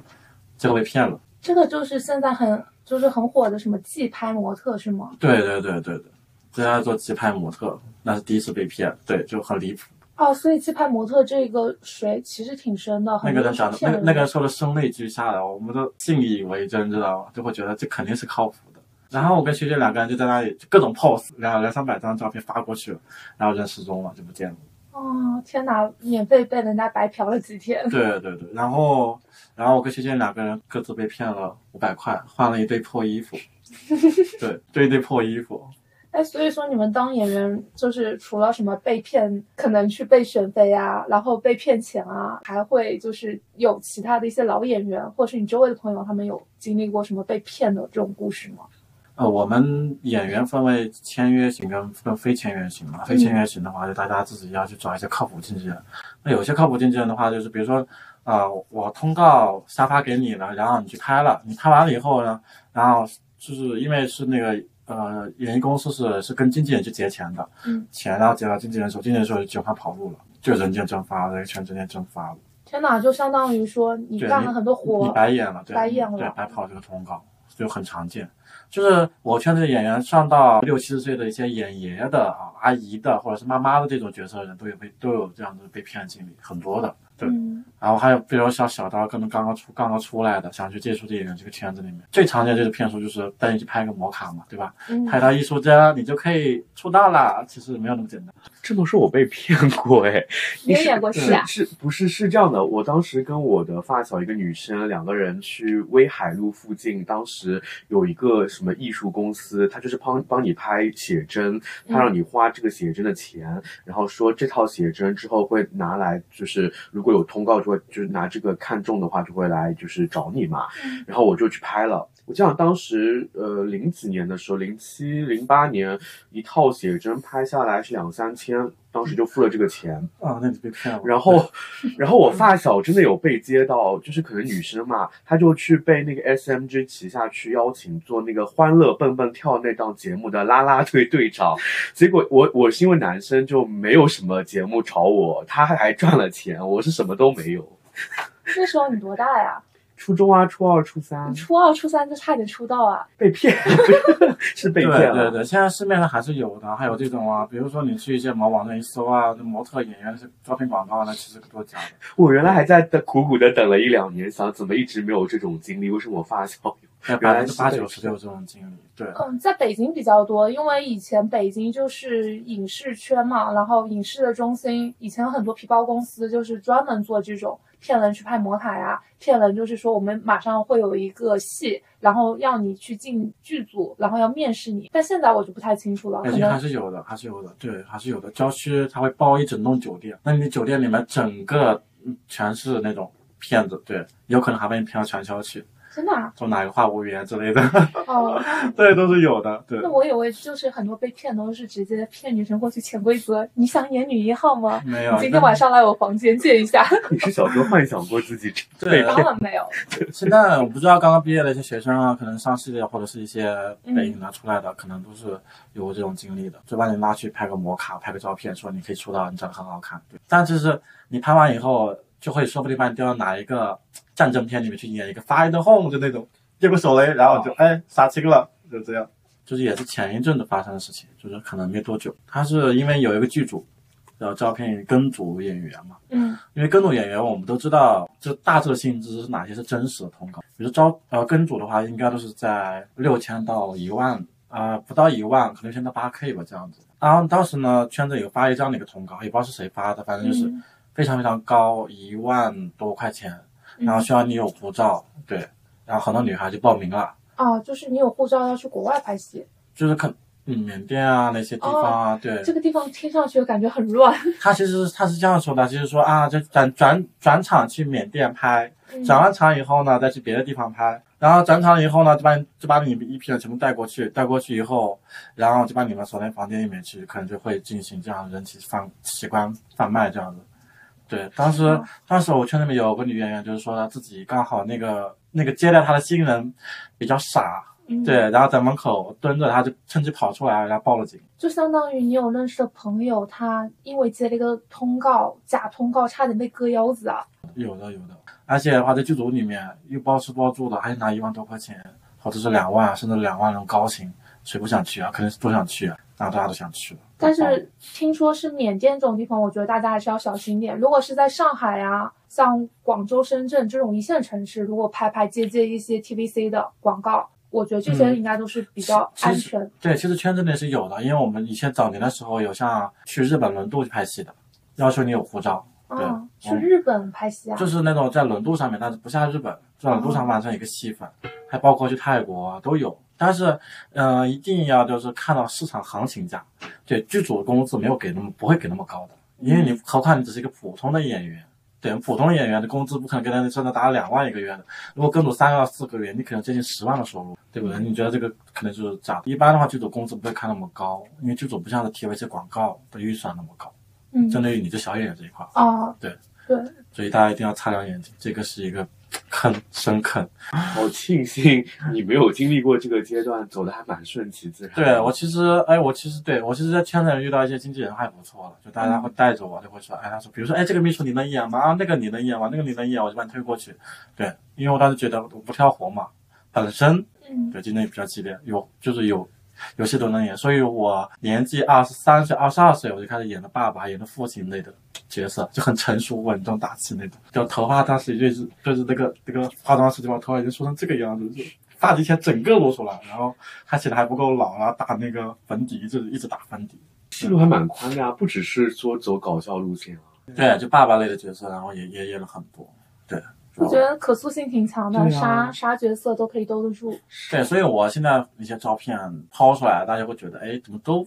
最后被骗了。这个就是现在很。就是很火的什么寄拍模特是吗？对对对对对，在家做寄拍模特，那是第一次被骗，对，就很离谱。哦，所以寄拍模特这个水其实挺深的。那个人讲的，那个那个人说的声泪俱下的，我们都信以为真，知道吗？就会觉得这肯定是靠谱的。然后我跟学姐两个人就在那里各种 pose，两两三百张照片发过去了，然后人失踪了，就不见了。哦，天哪！免费被人家白嫖了几天。对对对，然后，然后我跟学姐两个人各自被骗了五百块，换了一堆破衣服。对，这一堆破衣服。哎，所以说你们当演员，就是除了什么被骗，可能去被选妃啊，然后被骗钱啊，还会就是有其他的一些老演员，或是你周围的朋友，他们有经历过什么被骗的这种故事吗？呃，我们演员分为签约型跟跟非签约型嘛。非签约型的话，就大家自己要去找一些靠谱经纪人。那有些靠谱经纪人的话，就是比如说，呃，我通告下发给你了，然后你去拍了，你拍完了以后呢，然后就是因为是那个呃，演艺公司是是跟经纪人去结钱的，嗯，钱然后结到经纪人手，经纪人手就卷款跑路了，就人间蒸发了，这个钱人间蒸发了。天哪，就相当于说你干了很多活你活，白演了，对，白演了对，白跑这个通告，就很常见。就是我圈子演员上到六七十岁的一些演爷的啊、阿姨的或者是妈妈的这种角色的人，都有被都有这样的被骗经历，很多的。对，嗯，然后还有比如像小刀，可能刚刚出刚刚出来的，想去接触电影这个圈子里面，最常见就是骗术，就是带你去拍个摩卡嘛，对吧？嗯拍到艺术家，你就可以出道啦。其实没有那么简单。这么说，我被骗过哎。你也演过戏啊？是不是是这样的？我当时跟我的发小一个女生两个人去威海路附近，当时有一个什么艺术公司，他就是帮帮你拍写真，他让你花这个写真的钱，然后说这套写真之后会拿来，就是如果有通告就会就是拿这个看中的话就会来就是找你嘛，然后我就去拍了。我记得当时呃零几年的时候，零七零八年一套写真拍下来是两三千，当时就付了这个钱。啊，那你被骗了。然后，然后我发小真的有被接到，就是可能女生嘛，她就去被那个 SMG 旗下去邀请做那个《欢乐蹦蹦跳》那档节目的啦啦队队长，结果我我是因为男生就没有什么节目找我，他还赚了钱，我是什么都没有。那时候你多大呀？初中啊，初二、初三初二、初三就差点出道啊？被骗，是被骗了。对对，现在市面上还是有的，还有这种啊，比如说你去一些某网站一搜啊，那模特、演员是招聘广告，那其实都是假的。我原来还在等苦苦的等了一两年，想怎么一直没有这种经历？为什么我发小原百来是被分之八九十骗都有这种经历。对，嗯，在北京比较多，因为以前北京就是影视圈嘛，然后影视的中心，以前有很多皮包公司就是专门做这种骗人去拍魔塔呀，骗人就是说我们马上会有一个戏，然后让你去进剧组，然后要面试你。但现在我就不太清楚了，可北京还是有的，还是有的，对，还是有的。郊区它会包一整栋酒店，那你酒店里面整个嗯全是那种骗子，对，有可能还被你骗到传销去，真的啊？做哪个话务员之类的，哦，对，都是有的，对那。我以为就是很多被骗都是直接骗女生过去潜规则，你想演女一号吗？没有，今天晚上来我房间见一下。你是小时候幻想过自己 对当被骗？然没有，现在我不知道刚刚毕业的一些学生啊，可能上戏的或者是一些嗯北影的出来的，可能都是有这种经历的，就把你拉去拍个模卡，拍个照片，说你可以出道，你长得很好看。对，但就是你拍完以后，就会说不定把你调到哪一个战争片里面去演一个 the Home 就那种接过手雷，然后就哎杀青了，就这样。就是也是前一阵子发生的事情，就是可能没多久，他是因为有一个剧组要招聘跟组演员嘛，嗯因为跟组演员我们都知道，就大致的薪资是哪些是真实的通告。比如招呃跟组的话，应该都是在六千到一万，啊、不到一万，可能现在八 K 吧这样子。然后当时呢，圈子有发一这样的一个通告，也不知道是谁发的，反正就是嗯非常非常高，一万多块钱，然后需要你有护照，对，然后很多女孩就报名了，啊，就是你有护照要去国外拍戏，就是肯嗯缅甸啊那些地方啊，对，这个地方听上去感觉很乱。他其实他是这样说的，就是说啊，就转转转场去缅甸拍，嗯转完场以后呢，再去别的地方拍，然后转场以后呢，就把就把你们一批人全部带过去，带过去以后，然后就把你们锁在房间里面去，可能就会进行这样人体贩器官贩卖这样子。对，当时哦当时我圈里面有个女演员，就是说她自己刚好那个那个接待她的新人比较傻，嗯，对，然后在门口蹲着，她就趁机跑出来，然后报了警。就相当于你有认识的朋友，他因为接了一个通告，假通告，差点被割腰子啊。有的有的，而且的话在剧组里面又包吃包住的，还拿一万多块钱，或者是两万，甚至两万那种高薪，谁不想去啊？肯定是都想去啊，然后大家都想去了。但是听说是缅甸这种地方，我觉得大家还是要小心点。如果是在上海啊，像广州、深圳这种一线城市，如果拍拍接接一些 TVC 的广告，我觉得这些嗯应该都是比较安全。对，其实圈子内是有的，因为我们以前早年的时候有像去日本轮渡去拍戏的，要求你有护照，对嗯，去嗯日本拍戏啊，就是那种在轮渡上面，但是不下日本，在轮渡上完成一个戏份，还包括去泰国啊都有。但是，呃，一定要就是看到市场行情价，对剧组的工资没有给那么不会给那么高的，因为你何况你只是一个普通的演员，对，普通演员的工资不可能跟他真的达到两万一个月的，如果跟组三个到四个月，你可能接近十万的收入，对不对？你觉得这个可能就是假的？一般的话，剧组工资不会开那么高，因为剧组不像是 TVC 广告的预算那么高，嗯，针对于你这小演员这一块，哦，对。对，所以大家一定要擦亮眼睛，这个是一个坑，深刻。好庆幸你没有经历过这个阶段，走的还蛮顺其自然。对我其实，哎，我其实对我其实，在圈子里遇到一些经纪人还不错了，就大家会带着我，就会说，哎，他说，比如说，哎，这个秘书你能演吗？啊，那个你能演吗？那个你能演，我就把你推过去。对，因为我当时觉得我不挑活嘛，本身嗯对竞争也比较激烈，有就是有有戏都能演，所以我年纪二十三岁、二十二岁我就开始演的爸爸、演的父亲类的角色，就很成熟、稳重、大气那种。就头发当时就是就是那个那个化妆师就把头发已经梳成这个样子，就发际线整个露出来，然后看起来还不够老，然后打那个粉底，就是一直打粉底。戏路还蛮宽的啊，不只是说走搞笑路线啊。对，就爸爸类的角色，然后也也演了很多。对，我觉得可塑性挺强的，啥啥角色都可以兜得住。对，所以我现在一些照片抛出来，大家会觉得，哎，怎么都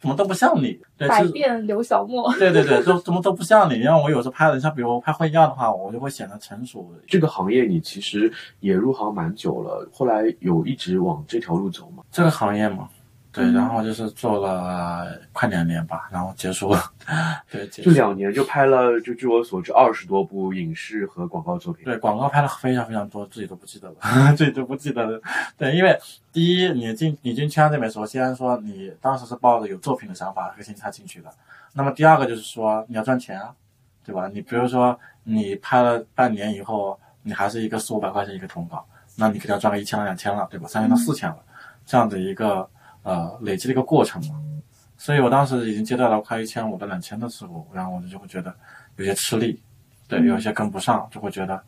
怎么都不像你？对，百变刘小莫，对对对，都怎么都不像你。因为我有时候拍的，像比如拍婚宴的话，我就会显得成熟。这个行业你其实也入行蛮久了，后来有一直往这条路走吗？这个行业嘛，对，嗯然后就是做了快两年吧，然后结束了。对，结就。两年就拍了，就据我所知二十多部影视和广告作品。对，广告拍了非常非常多，自己都不记得了，自己都不记得了。对，因为第一，你进你进圈子里面，首先说你当时是抱着有作品的想法和心态进去的。那么第二个就是说你要赚钱啊，对吧？你比如说你拍了半年以后，你还是一个四五百块钱一个通告，那你肯定要赚个一千到两千了，对吧？三千到四千了，这样的一个呃累积的一个过程嘛。所以我当时已经接到了快一千五到两千的时候，然后我就会觉得有些吃力，对，有些跟不上，就会觉得，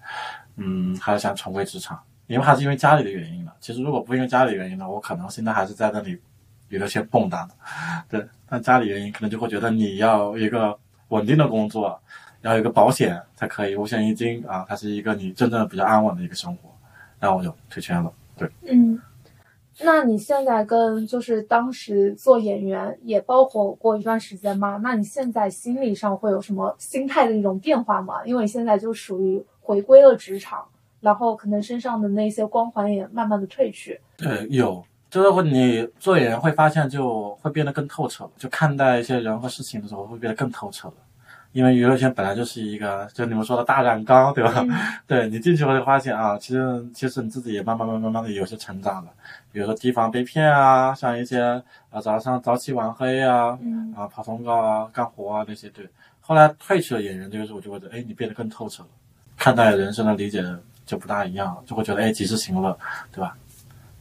嗯，还是想重回职场，因为还是因为家里的原因了。其实如果不因为家里原因呢，我可能现在还是在那里娱乐圈蹦跶的，对。但家里原因可能就会觉得你要一个稳定的工作，要一个保险才可以五险一金啊，它是一个你真正比较安稳的一个生活。然后我就退圈了，对。嗯，那你现在跟就是当时做演员也包括过一段时间吗？那你现在心理上会有什么心态的一种变化吗？因为现在就属于回归了职场，然后可能身上的那些光环也慢慢的褪去。对，有，就是会你做演员会发现就会变得更透彻，就看待一些人和事情的时候会变得更透彻了。因为娱乐圈本来就是一个，就你们说的大染缸，对吧？嗯 对你进去会发现啊，其实其实你自己也慢慢慢慢慢慢的有些成长了。比如说提防被骗啊，像一些啊早上早起晚黑啊，嗯啊跑通告啊、干活啊那些，对。后来退去了演员这个时候，我就会觉得，哎，你变得更透彻了，看待人生的理解就不大一样了，就会觉得，哎，及时行乐，对吧？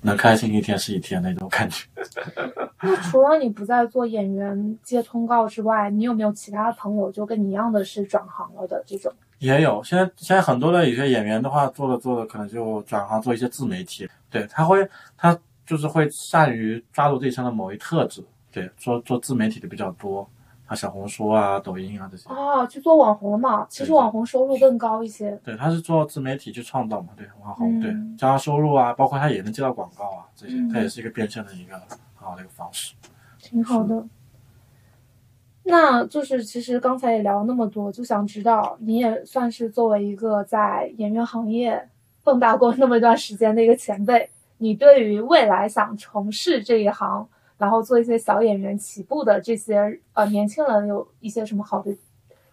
能开心一天是一天那种感觉。那除了你不再做演员接通告之外，你有没有其他朋友就跟你一样的是转行了的这种？也有，现在现在很多的有些演员的话，做着做着可能就转行做一些自媒体，对他会他就是会善于抓住自己身上的某一特质，对，做做自媒体的比较多，像小红书啊、抖音啊这些，啊，去做网红了嘛？其实网红收入更高一些。对，他是做自媒体去创造嘛，对，网红，嗯对，加上收入啊，包括他也能接到广告啊，这些，嗯他也是一个变现的一个很好的一个方式。挺好的。那就是其实刚才也聊了那么多，就想知道你也算是作为一个在演员行业蹦跶过那么一段时间的一个前辈，你对于未来想从事这一行，然后做一些小演员起步的这些呃年轻人，有一些什么好的、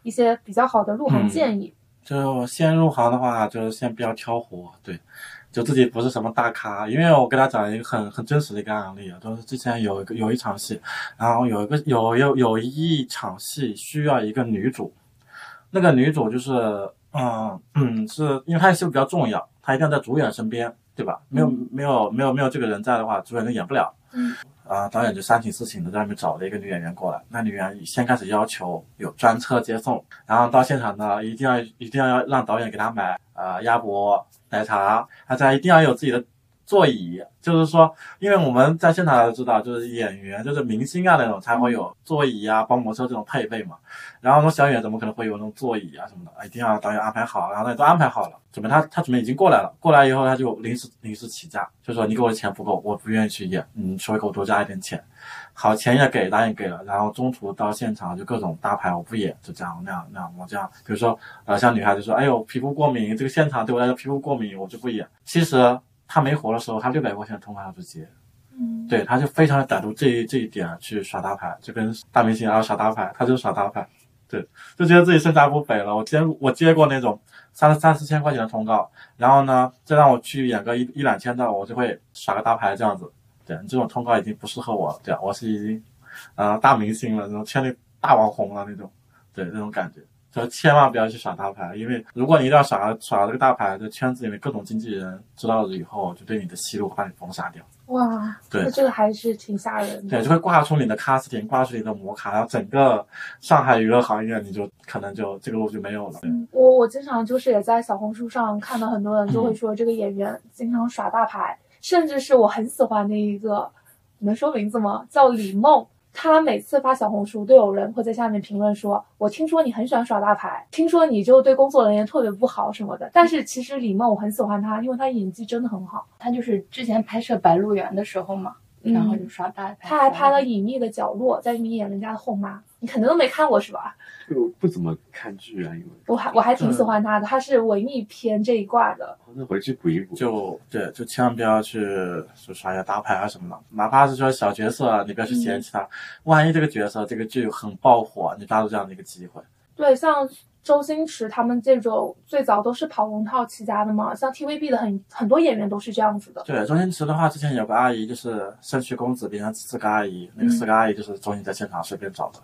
一些比较好的入行嗯建议？就先入行的话，就是先不要挑活，对，就自己不是什么大咖，因为我跟他讲一个很很真实的一个案例啊，就是之前有一个有一场戏，然后有一个有有有一场戏需要一个女主，那个女主就是嗯嗯是因为她戏比较重要，她一定要在主演身边，对吧？没有没有没有没有这个人在的话，主演就演不了。嗯啊、导演就三请四请的在外面找了一个女演员过来。那女演员先开始要求有专车接送，然后到现场呢，一定要一定要让导演给她买呃鸭脖、奶茶，她再一定要有自己的座椅，就是说，因为我们在现场都知道，就是演员，就是明星啊那种才会有座椅啊、包摩托车这种配备嘛。然后那小演员怎么可能会有那种座椅啊什么的？一定要导演安排好，然后导演都安排好了，准备他他准备已经过来了，过来以后他就临时临时起价，就说你给我的钱不够，我不愿意去演，你稍微给我多加一点钱。好，钱也给，答应给了，然后中途到现场就各种搭牌，我不演，就这样那样那样，我这样，比如说呃，像女孩子说，哎呦皮肤过敏，这个现场对我来说皮肤过敏，我就不演。其实他没活的时候，他六百块钱的通告他不接，嗯，对，他就非常的歹毒这一这一点去耍大牌，就跟大明星啊耍大牌，他就耍大牌，对，就觉得自己身价不菲了。我接我接过那种三三四千块钱的通告，然后呢，再让我去演个一一两千的，我就会耍个大牌这样子。对，这种通告已经不适合我，对，我是已经，呃，大明星了，那种圈里大网红了那种，对，那种感觉，就千万不要去耍大牌，因为如果你一定要耍耍这个大牌，这圈子里面各种经纪人知道了以后，就对你的戏路会把你封杀掉，哇，对那这个还是挺吓人的。对，就会挂出你的 casting，挂出你的模卡，然后整个上海娱乐行业你就可能就这个路就没有了。对嗯，我我经常就是也在小红书上看到很多人就会说这个演员经常耍大牌，甚至是我很喜欢的一个，能说名字吗？叫李梦。他每次发小红书，都有人会在下面评论说：“我听说你很喜欢耍大牌，听说你就对工作人员特别不好什么的。”但是其实李梦我很喜欢她，因为她演技真的很好。他就是之前拍摄《白鹿原》的时候嘛，然后就耍大牌。她还拍了《隐秘的角落》，在里面演人家的后妈，你可能都没看过是吧？就不怎么看剧啊，因为我还我还挺喜欢他的，他是文艺片这一挂的。那回去补一补。就对，就千万不要去就刷一下大牌啊什么的，哪怕是说小角色啊，你不要去嫌弃他。万一这个角色这个剧很爆火，你抓住这样的一个机会。对，像周星驰他们这种最早都是跑龙套起家的嘛，像 TVB 的很很多演员都是这样子的。对，周星驰的话，之前有个阿姨就是圣虚公子变成四个阿姨，那个四个阿姨就是周星驰在现场随便找的，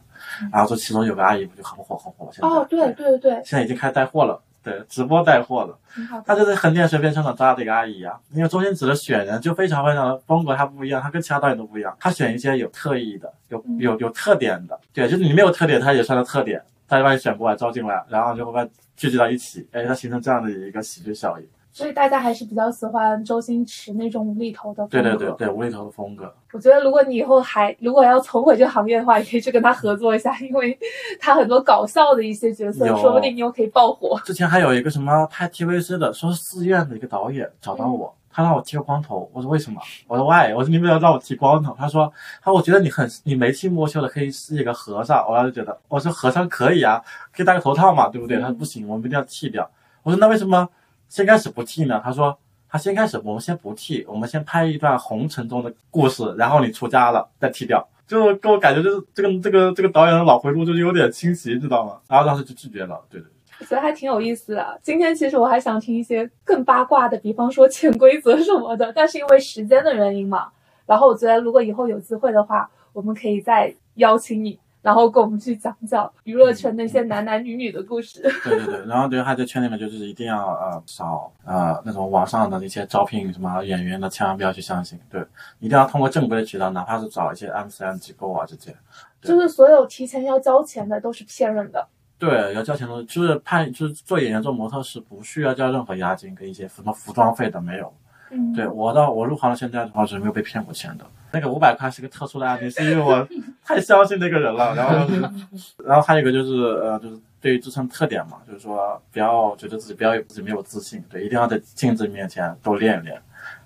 然后这其中有个阿姨不就很火很火，现在哦，对对对，现在已经开始带货了，对，直播带货了。他就是横店随便商场抓的一个阿姨啊，因为周星驰的选人就非常非常的风格，他不一样，他跟其他导演都不一样，他选一些有特异的、有嗯有有特点的，对，就是你没有特点，他也算是特点，他就把你选过来招进来，然后就会把聚集到一起，哎，它形成这样的一个喜剧效应。所以大家还是比较喜欢周星驰那种无厘头的风对格。对对对，无厘头的风格。我觉得如果你以后还如果要重回这个行业的话，也可以去跟他合作一下，因为他很多搞笑的一些角色，说不定你又可以爆火。之前还有一个什么拍 TVC 的，说是寺院的一个导演找到我，他让我剃个光头，我说为什么？我说 why？我说你为什么要让我剃光头？他说，他说我觉得你很你眉清目秀的，可以是一个和尚。我当时觉得，我说和尚可以啊，可以戴个头套嘛，对不对？他说不行，我们一定要剃掉。我说那为什么先开始不剃呢？他说。他先开始，我们先不剃，我们先拍一段红尘中的故事，然后你出家了再剃掉。就给我感觉就是这个这个这个导演的脑回路就是有点清晰，知道吗？然后当时就拒绝了，对对。我觉得还挺有意思的。今天其实我还想听一些更八卦的，比方说潜规则什么的，但是因为时间的原因嘛，然后我觉得如果以后有机会的话，我们可以再邀请你，然后跟我们去讲讲娱乐圈那些男男女女的故事。对对对，然后对他在圈里面就是一定要呃少呃那种网上的那些招聘什么演员的，千万不要去相信，对，一定要通过正规的渠道，哪怕是找一些 M C M 机构啊这些，就是所有提前要交钱的都是骗人的。对，要交钱的，就是拍就是做演员做模特是不需要交任何押金跟一些什么服装费的没有。嗯，对我到我入行到现在的话是没有被骗过钱的。那个五百块是个特殊的案例，是因为我 太相信那个人了。然后，然后还有一个就是呃，就是对于自身特点嘛，就是说不要觉得自己不要有自己没有自信，对，一定要在镜子面前多练一练，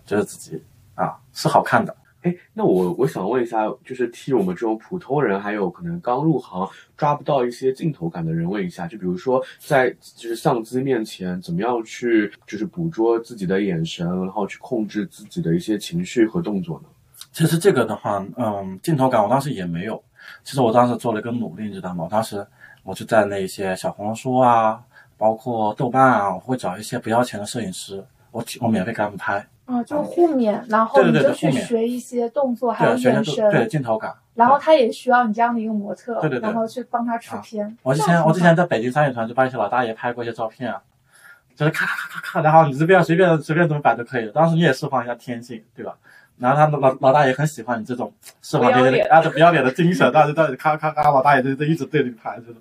觉得自己啊是好看的。哎，那我我想问一下，就是替我们这种普通人，还有可能刚入行抓不到一些镜头感的人问一下，就比如说在就是相机面前，怎么样去就是捕捉自己的眼神，然后去控制自己的一些情绪和动作呢？其实这个的话，嗯，镜头感我当时也没有。其实我当时做了一个努力，你知道吗？我当时我就在那些小红书啊，包括豆瓣啊，我会找一些不要钱的摄影师，我我免费给他们拍，啊，就互勉，然后你就去学一些动作，还有眼神对，镜头感。然后他也需要你这样的一个模特，对对对然后去帮他出片。我之前我之前在北京商业团就帮一些老大爷拍过一些照片啊，就是咔咔咔咔咔，然后你这边随便随便怎么摆都可以。当时你也释放一下天性，对吧？然后他们老老大爷很喜欢你这种释放这些不要脸啊，这不要脸的精神，大家在咔咔咔，老大爷就就一直对着你拍，就是，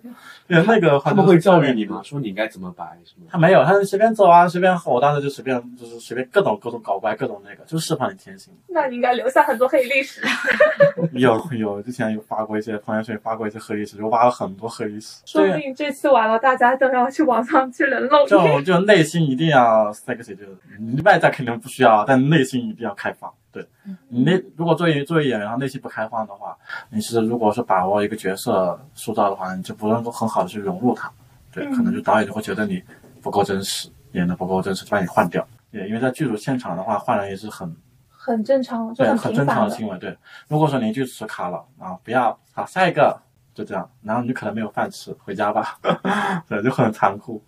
对那个他们会教育你吗？？说你应该怎么摆什么？他没有，他是随便走啊，随便吼，我当时就随便就是随便各种各种搞怪，各种那个，就是释放你天性。那你应该留下很多黑历史。有有，之前有发过一些朋友圈发过一些黑历史，就挖了很多黑历史。说不，定这次完了，大家都要去网上去人肉就面。就内心一定要 sexy，就是你外在肯定不需要，但内心一定要开放。对你内如果作为作为演员，然后内心不开放的话，你是如果是把握一个角色塑造的话，你就不能够很好的去融入他。对，嗯可能就导演就会觉得你不够真实，演的不够真实，就把你换掉。对，因为在剧组现场的话，换人也是很很正常，就对，很很正。常的行为。对，如果说你一句词卡了，然后不要，好下一个，就这样，然后你可能没有饭吃，回家吧。对，就很残酷。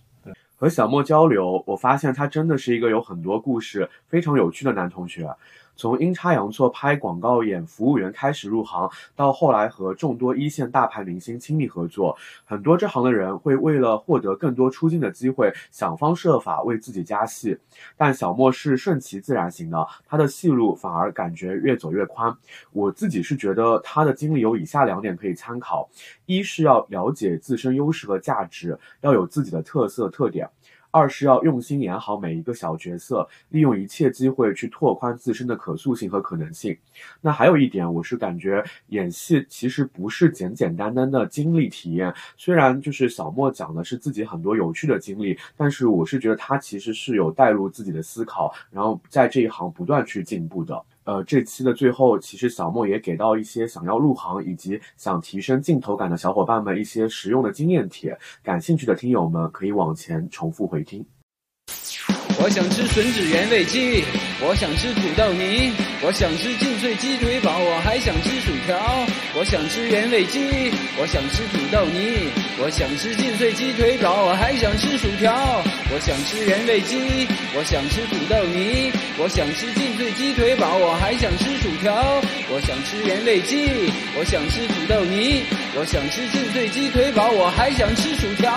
和小莫交流，我发现他真的是一个有很多故事、非常有趣的男同学。从阴差阳错拍广告演服务员开始入行，到后来和众多一线大牌明星亲密合作，很多这行的人会为了获得更多出镜的机会，想方设法为自己加戏。但小莫是顺其自然型的，他的戏路反而感觉越走越宽。我自己是觉得他的经历有以下两点可以参考：一是要了解自身优势和价值，要有自己的特色特点。二是要用心演好每一个小角色，利用一切机会去拓宽自身的可塑性和可能性。那还有一点，我是感觉演戏其实不是简简单单的经历体验。虽然就是小莫讲的是自己很多有趣的经历，但是我是觉得他其实是有带入自己的思考，然后在这一行不断去进步的。呃，这期的最后，其实小莫也给到一些想要入行以及想提升镜头感的小伙伴们一些实用的经验帖，感兴趣的听友们可以往前重复回听。我想吃吮指原味鸡，我想吃土豆泥，我想吃劲脆鸡腿堡，我还想吃薯条。我想吃原味鸡，我想吃土豆泥，我想吃劲脆鸡腿堡，我还想吃薯条。我想吃原味鸡，我想吃土豆泥，我想吃劲脆鸡腿堡，我还想吃薯条。我想吃原味鸡，我想吃土豆泥，我想吃劲脆鸡腿堡，我还想吃薯条。